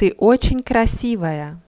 ты очень красивая.